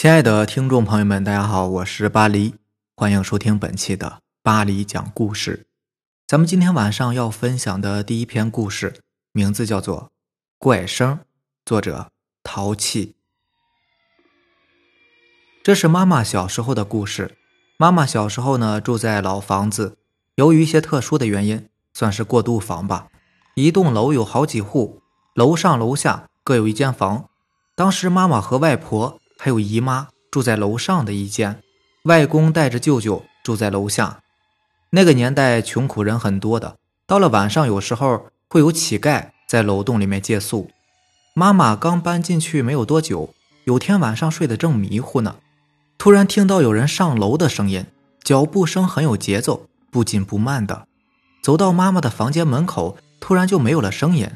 亲爱的听众朋友们，大家好，我是巴黎，欢迎收听本期的巴黎讲故事。咱们今天晚上要分享的第一篇故事，名字叫做《怪声》，作者淘气。这是妈妈小时候的故事。妈妈小时候呢，住在老房子，由于一些特殊的原因，算是过渡房吧。一栋楼有好几户，楼上楼下各有一间房。当时妈妈和外婆。还有姨妈住在楼上的一间，外公带着舅舅住在楼下。那个年代穷苦人很多的，到了晚上有时候会有乞丐在楼洞里面借宿。妈妈刚搬进去没有多久，有天晚上睡得正迷糊呢，突然听到有人上楼的声音，脚步声很有节奏，不紧不慢的，走到妈妈的房间门口，突然就没有了声音。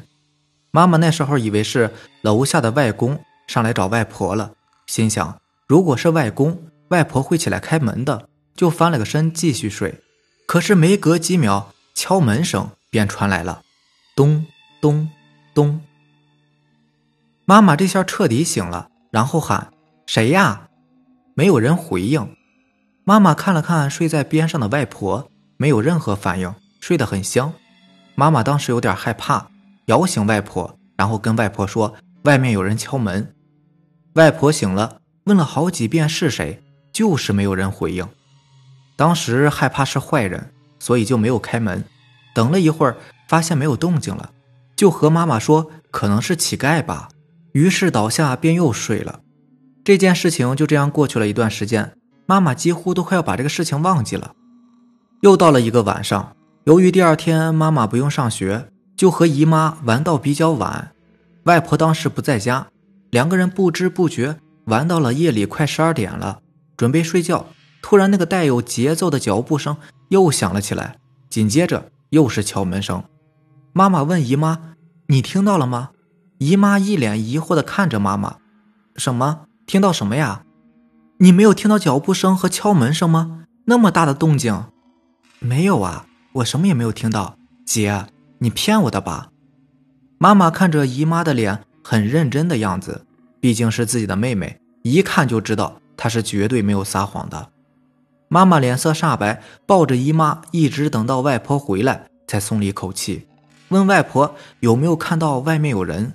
妈妈那时候以为是楼下的外公上来找外婆了。心想，如果是外公外婆会起来开门的，就翻了个身继续睡。可是没隔几秒，敲门声便传来了，咚咚咚。妈妈这下彻底醒了，然后喊：“谁呀？”没有人回应。妈妈看了看睡在边上的外婆，没有任何反应，睡得很香。妈妈当时有点害怕，摇醒外婆，然后跟外婆说：“外面有人敲门。”外婆醒了，问了好几遍是谁，就是没有人回应。当时害怕是坏人，所以就没有开门。等了一会儿，发现没有动静了，就和妈妈说可能是乞丐吧。于是倒下便又睡了。这件事情就这样过去了一段时间，妈妈几乎都快要把这个事情忘记了。又到了一个晚上，由于第二天妈妈不用上学，就和姨妈玩到比较晚。外婆当时不在家。两个人不知不觉玩到了夜里快十二点了，准备睡觉。突然，那个带有节奏的脚步声又响了起来，紧接着又是敲门声。妈妈问姨妈：“你听到了吗？”姨妈一脸疑惑地看着妈妈：“什么？听到什么呀？你没有听到脚步声和敲门声吗？那么大的动静？”“没有啊，我什么也没有听到。”“姐，你骗我的吧？”妈妈看着姨妈的脸。很认真的样子，毕竟是自己的妹妹，一看就知道她是绝对没有撒谎的。妈妈脸色煞白，抱着姨妈，一直等到外婆回来才松了一口气，问外婆有没有看到外面有人。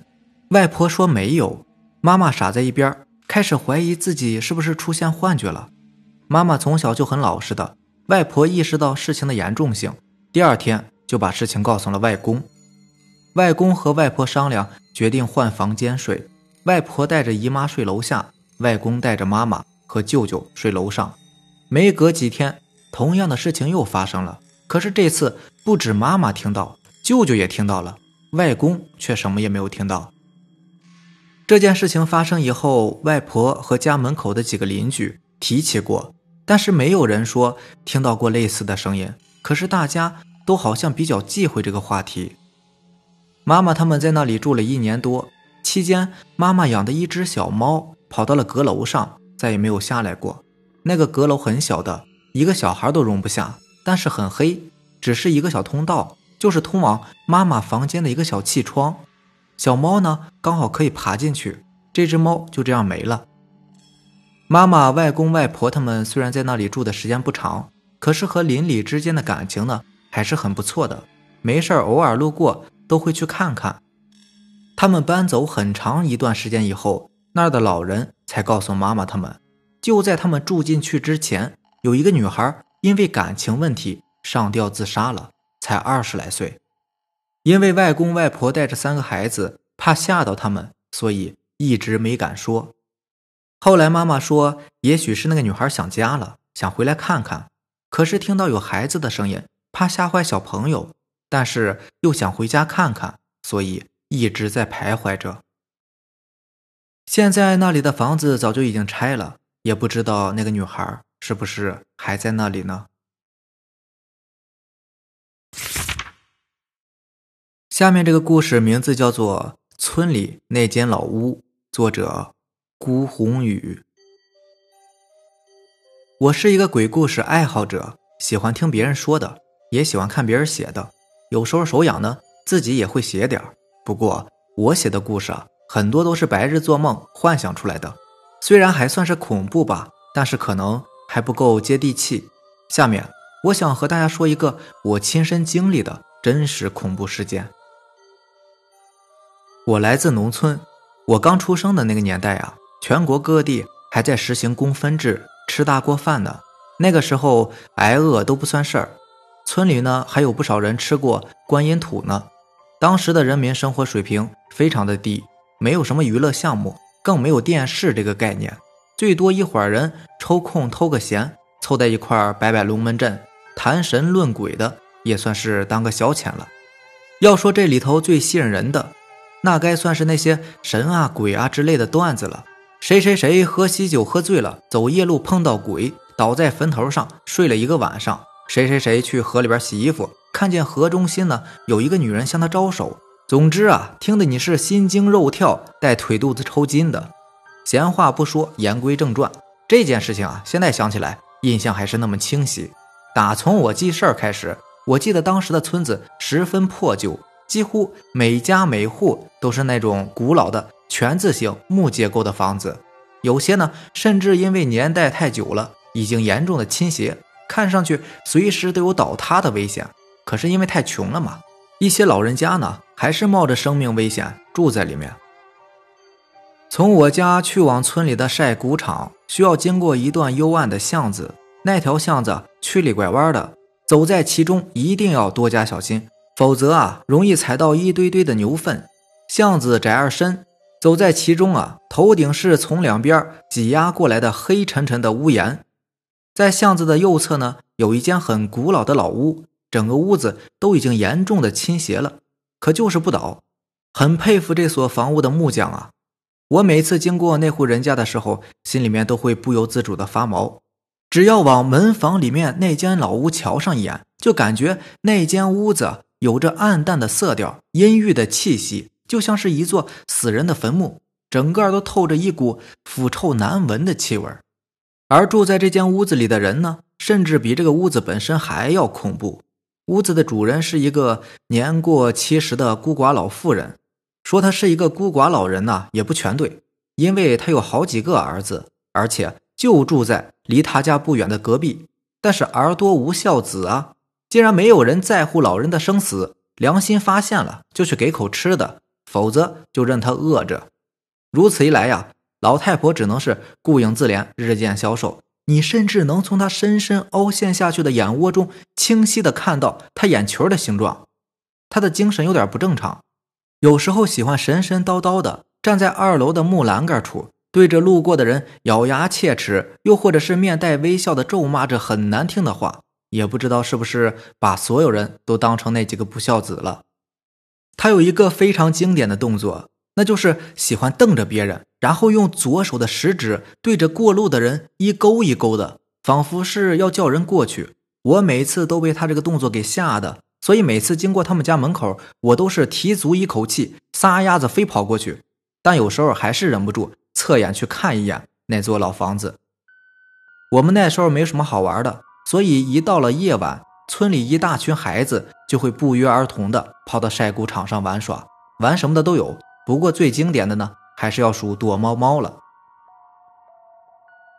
外婆说没有。妈妈傻在一边，开始怀疑自己是不是出现幻觉了。妈妈从小就很老实的，外婆意识到事情的严重性，第二天就把事情告诉了外公。外公和外婆商量，决定换房间睡。外婆带着姨妈睡楼下，外公带着妈妈和舅舅睡楼上。没隔几天，同样的事情又发生了。可是这次不止妈妈听到，舅舅也听到了，外公却什么也没有听到。这件事情发生以后，外婆和家门口的几个邻居提起过，但是没有人说听到过类似的声音。可是大家都好像比较忌讳这个话题。妈妈他们在那里住了一年多，期间妈妈养的一只小猫跑到了阁楼上，再也没有下来过。那个阁楼很小的，一个小孩都容不下，但是很黑，只是一个小通道，就是通往妈妈房间的一个小气窗。小猫呢，刚好可以爬进去。这只猫就这样没了。妈妈、外公、外婆他们虽然在那里住的时间不长，可是和邻里之间的感情呢，还是很不错的。没事偶尔路过。都会去看看。他们搬走很长一段时间以后，那儿的老人才告诉妈妈，他们就在他们住进去之前，有一个女孩因为感情问题上吊自杀了，才二十来岁。因为外公外婆带着三个孩子，怕吓到他们，所以一直没敢说。后来妈妈说，也许是那个女孩想家了，想回来看看，可是听到有孩子的声音，怕吓坏小朋友。但是又想回家看看，所以一直在徘徊着。现在那里的房子早就已经拆了，也不知道那个女孩是不是还在那里呢？下面这个故事名字叫做《村里那间老屋》，作者孤鸿宇。我是一个鬼故事爱好者，喜欢听别人说的，也喜欢看别人写的。有时候手痒呢，自己也会写点不过我写的故事，很多都是白日做梦幻想出来的。虽然还算是恐怖吧，但是可能还不够接地气。下面我想和大家说一个我亲身经历的真实恐怖事件。我来自农村，我刚出生的那个年代啊，全国各地还在实行公分制，吃大锅饭呢。那个时候挨饿都不算事儿，村里呢还有不少人吃过观音土呢。当时的人民生活水平非常的低，没有什么娱乐项目，更没有电视这个概念，最多一伙人抽空偷个闲，凑在一块摆摆龙门阵，谈神论鬼的，也算是当个消遣了。要说这里头最吸引人的，那该算是那些神啊鬼啊之类的段子了。谁谁谁喝喜酒喝醉了，走夜路碰到鬼。倒在坟头上睡了一个晚上，谁谁谁去河里边洗衣服，看见河中心呢有一个女人向他招手。总之啊，听得你是心惊肉跳，带腿肚子抽筋的。闲话不说，言归正传，这件事情啊，现在想起来印象还是那么清晰。打从我记事儿开始，我记得当时的村子十分破旧，几乎每家每户都是那种古老的全字形木结构的房子，有些呢甚至因为年代太久了。已经严重的倾斜，看上去随时都有倒塌的危险。可是因为太穷了嘛，一些老人家呢还是冒着生命危险住在里面。从我家去往村里的晒谷场，需要经过一段幽暗的巷子。那条巷子曲里拐弯的，走在其中一定要多加小心，否则啊容易踩到一堆堆的牛粪。巷子窄而深，走在其中啊，头顶是从两边挤压过来的黑沉沉的屋檐。在巷子的右侧呢，有一间很古老的老屋，整个屋子都已经严重的倾斜了，可就是不倒。很佩服这所房屋的木匠啊！我每次经过那户人家的时候，心里面都会不由自主的发毛。只要往门房里面那间老屋瞧上一眼，就感觉那间屋子有着暗淡的色调、阴郁的气息，就像是一座死人的坟墓，整个都透着一股腐臭难闻的气味而住在这间屋子里的人呢，甚至比这个屋子本身还要恐怖。屋子的主人是一个年过七十的孤寡老妇人。说她是一个孤寡老人呢，也不全对，因为她有好几个儿子，而且就住在离他家不远的隔壁。但是儿多无孝子啊，既然没有人在乎老人的生死，良心发现了就去给口吃的，否则就任他饿着。如此一来呀。老太婆只能是顾影自怜，日渐消瘦。你甚至能从他深深凹陷下去的眼窝中清晰的看到他眼球的形状。他的精神有点不正常，有时候喜欢神神叨叨的站在二楼的木栏杆处，对着路过的人咬牙切齿，又或者是面带微笑的咒骂着很难听的话。也不知道是不是把所有人都当成那几个不孝子了。他有一个非常经典的动作。那就是喜欢瞪着别人，然后用左手的食指对着过路的人一勾一勾的，仿佛是要叫人过去。我每次都被他这个动作给吓的，所以每次经过他们家门口，我都是提足一口气，撒丫子飞跑过去。但有时候还是忍不住侧眼去看一眼那座老房子。我们那时候没什么好玩的，所以一到了夜晚，村里一大群孩子就会不约而同的跑到晒谷场上玩耍，玩什么的都有。不过最经典的呢，还是要数躲猫猫了。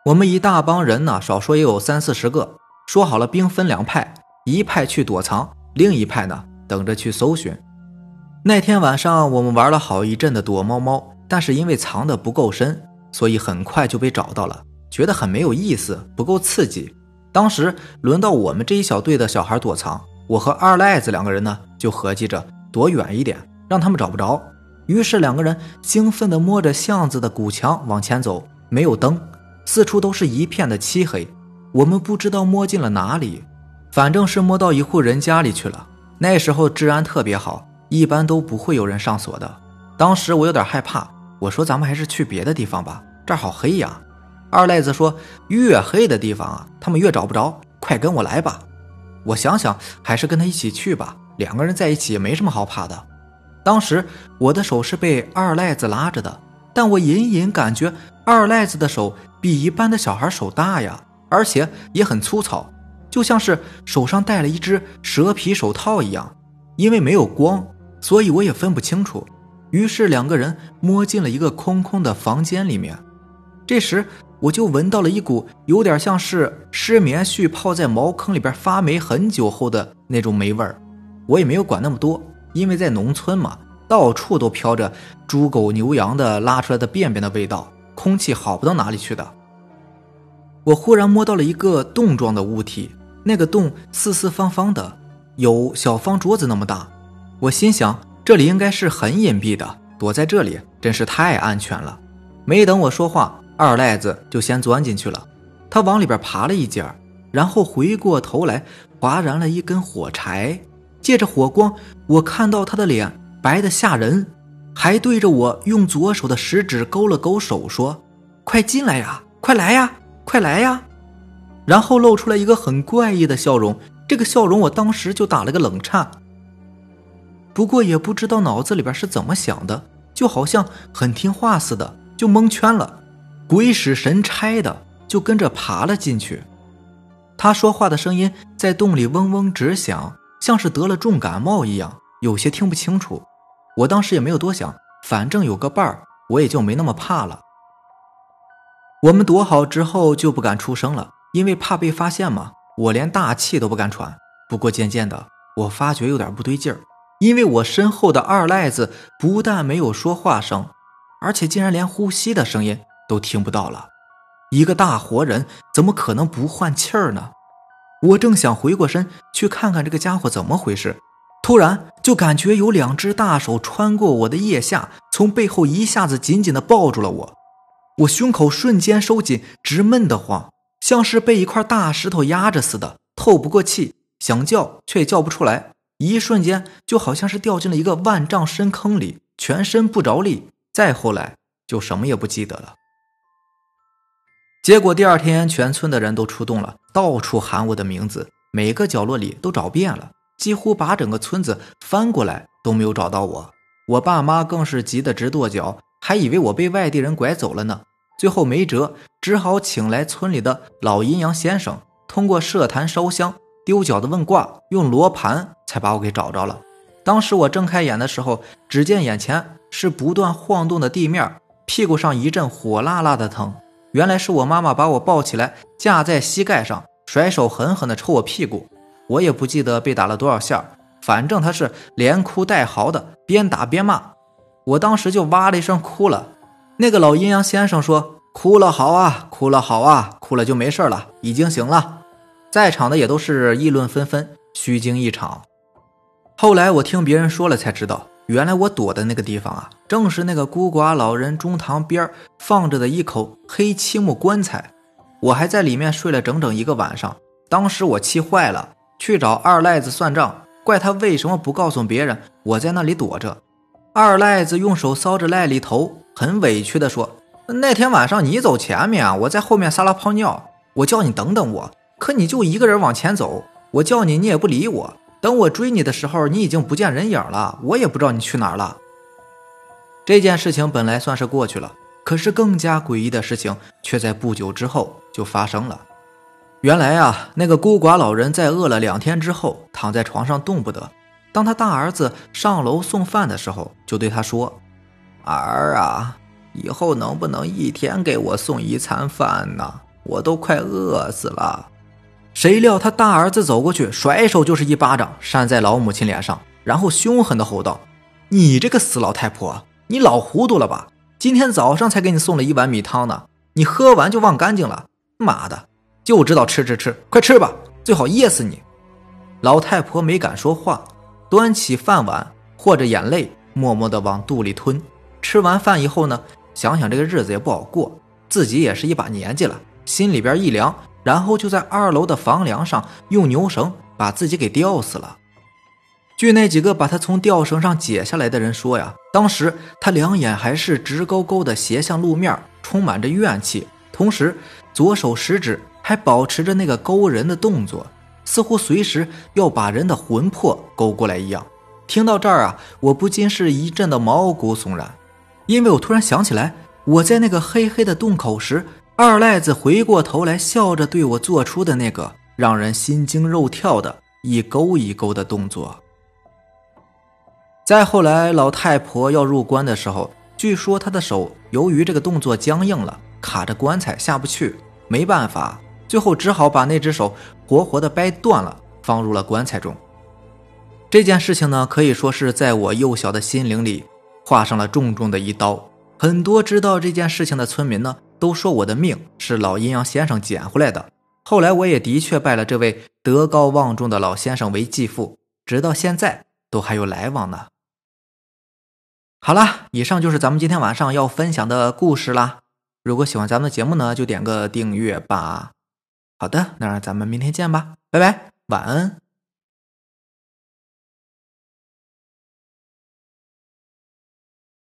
我们一大帮人呢，少说也有三四十个，说好了兵分两派，一派去躲藏，另一派呢等着去搜寻。那天晚上我们玩了好一阵的躲猫猫，但是因为藏的不够深，所以很快就被找到了，觉得很没有意思，不够刺激。当时轮到我们这一小队的小孩躲藏，我和二赖子两个人呢就合计着躲远一点，让他们找不着。于是两个人兴奋地摸着巷子的古墙往前走，没有灯，四处都是一片的漆黑。我们不知道摸进了哪里，反正是摸到一户人家里去了。那时候治安特别好，一般都不会有人上锁的。当时我有点害怕，我说咱们还是去别的地方吧，这儿好黑呀。二赖子说越黑的地方啊，他们越找不着，快跟我来吧。我想想，还是跟他一起去吧，两个人在一起也没什么好怕的。当时我的手是被二赖子拉着的，但我隐隐感觉二赖子的手比一般的小孩手大呀，而且也很粗糙，就像是手上戴了一只蛇皮手套一样。因为没有光，所以我也分不清楚。于是两个人摸进了一个空空的房间里面。这时我就闻到了一股有点像是湿棉絮泡在茅坑里边发霉很久后的那种霉味儿。我也没有管那么多，因为在农村嘛，到处都飘着猪狗牛羊的拉出来的便便的味道，空气好不到哪里去的。我忽然摸到了一个洞状的物体，那个洞四四方方的，有小方桌子那么大。我心想，这里应该是很隐蔽的，躲在这里真是太安全了。没等我说话。二赖子就先钻进去了，他往里边爬了一截然后回过头来划燃了一根火柴，借着火光，我看到他的脸白的吓人，还对着我用左手的食指勾了勾手，说：“快进来呀，快来呀，快来呀！”然后露出了一个很怪异的笑容，这个笑容我当时就打了个冷颤。不过也不知道脑子里边是怎么想的，就好像很听话似的，就蒙圈了。鬼使神差的就跟着爬了进去，他说话的声音在洞里嗡嗡直响，像是得了重感冒一样，有些听不清楚。我当时也没有多想，反正有个伴儿，我也就没那么怕了。我们躲好之后就不敢出声了，因为怕被发现嘛。我连大气都不敢喘。不过渐渐的，我发觉有点不对劲儿，因为我身后的二赖子不但没有说话声，而且竟然连呼吸的声音。都听不到了，一个大活人怎么可能不换气儿呢？我正想回过身去看看这个家伙怎么回事，突然就感觉有两只大手穿过我的腋下，从背后一下子紧紧的抱住了我，我胸口瞬间收紧，直闷得慌，像是被一块大石头压着似的，透不过气，想叫却叫不出来，一瞬间就好像是掉进了一个万丈深坑里，全身不着力，再后来就什么也不记得了。结果第二天，全村的人都出动了，到处喊我的名字，每个角落里都找遍了，几乎把整个村子翻过来都没有找到我。我爸妈更是急得直跺脚，还以为我被外地人拐走了呢。最后没辙，只好请来村里的老阴阳先生，通过设坛烧香、丢饺子问卦，用罗盘才把我给找着了。当时我睁开眼的时候，只见眼前是不断晃动的地面，屁股上一阵火辣辣的疼。原来是我妈妈把我抱起来架在膝盖上，甩手狠狠地抽我屁股。我也不记得被打了多少下，反正她是连哭带嚎的，边打边骂。我当时就哇的一声哭了。那个老阴阳先生说：“哭了好啊，哭了好啊，哭了就没事了，已经醒了。”在场的也都是议论纷纷，虚惊一场。后来我听别人说了才知道。原来我躲的那个地方啊，正是那个孤寡老人中堂边放着的一口黑漆木棺材。我还在里面睡了整整一个晚上。当时我气坏了，去找二赖子算账，怪他为什么不告诉别人我在那里躲着。二赖子用手搔着赖里头，很委屈地说：“那天晚上你走前面，我在后面撒了泡尿，我叫你等等我，可你就一个人往前走，我叫你你也不理我。”等我追你的时候，你已经不见人影了，我也不知道你去哪儿了。这件事情本来算是过去了，可是更加诡异的事情却在不久之后就发生了。原来啊，那个孤寡老人在饿了两天之后，躺在床上动不得。当他大儿子上楼送饭的时候，就对他说：“儿啊，以后能不能一天给我送一餐饭呢？我都快饿死了。”谁料他大儿子走过去，甩手就是一巴掌，扇在老母亲脸上，然后凶狠的吼道：“你这个死老太婆，你老糊涂了吧？今天早上才给你送了一碗米汤呢，你喝完就忘干净了。妈的，就知道吃吃吃，快吃吧，最好噎死你！”老太婆没敢说话，端起饭碗，和着眼泪，默默的往肚里吞。吃完饭以后呢，想想这个日子也不好过，自己也是一把年纪了，心里边一凉。然后就在二楼的房梁上用牛绳把自己给吊死了。据那几个把他从吊绳上解下来的人说呀，当时他两眼还是直勾勾的斜向路面，充满着怨气，同时左手食指还保持着那个勾人的动作，似乎随时要把人的魂魄勾过来一样。听到这儿啊，我不禁是一阵的毛骨悚然，因为我突然想起来，我在那个黑黑的洞口时。二赖子回过头来，笑着对我做出的那个让人心惊肉跳的一勾一勾的动作。再后来，老太婆要入棺的时候，据说她的手由于这个动作僵硬了，卡着棺材下不去，没办法，最后只好把那只手活活的掰断了，放入了棺材中。这件事情呢，可以说是在我幼小的心灵里划上了重重的一刀。很多知道这件事情的村民呢，都说我的命是老阴阳先生捡回来的。后来我也的确拜了这位德高望重的老先生为继父，直到现在都还有来往呢。好了，以上就是咱们今天晚上要分享的故事啦。如果喜欢咱们的节目呢，就点个订阅吧。好的，那咱们明天见吧，拜拜，晚安。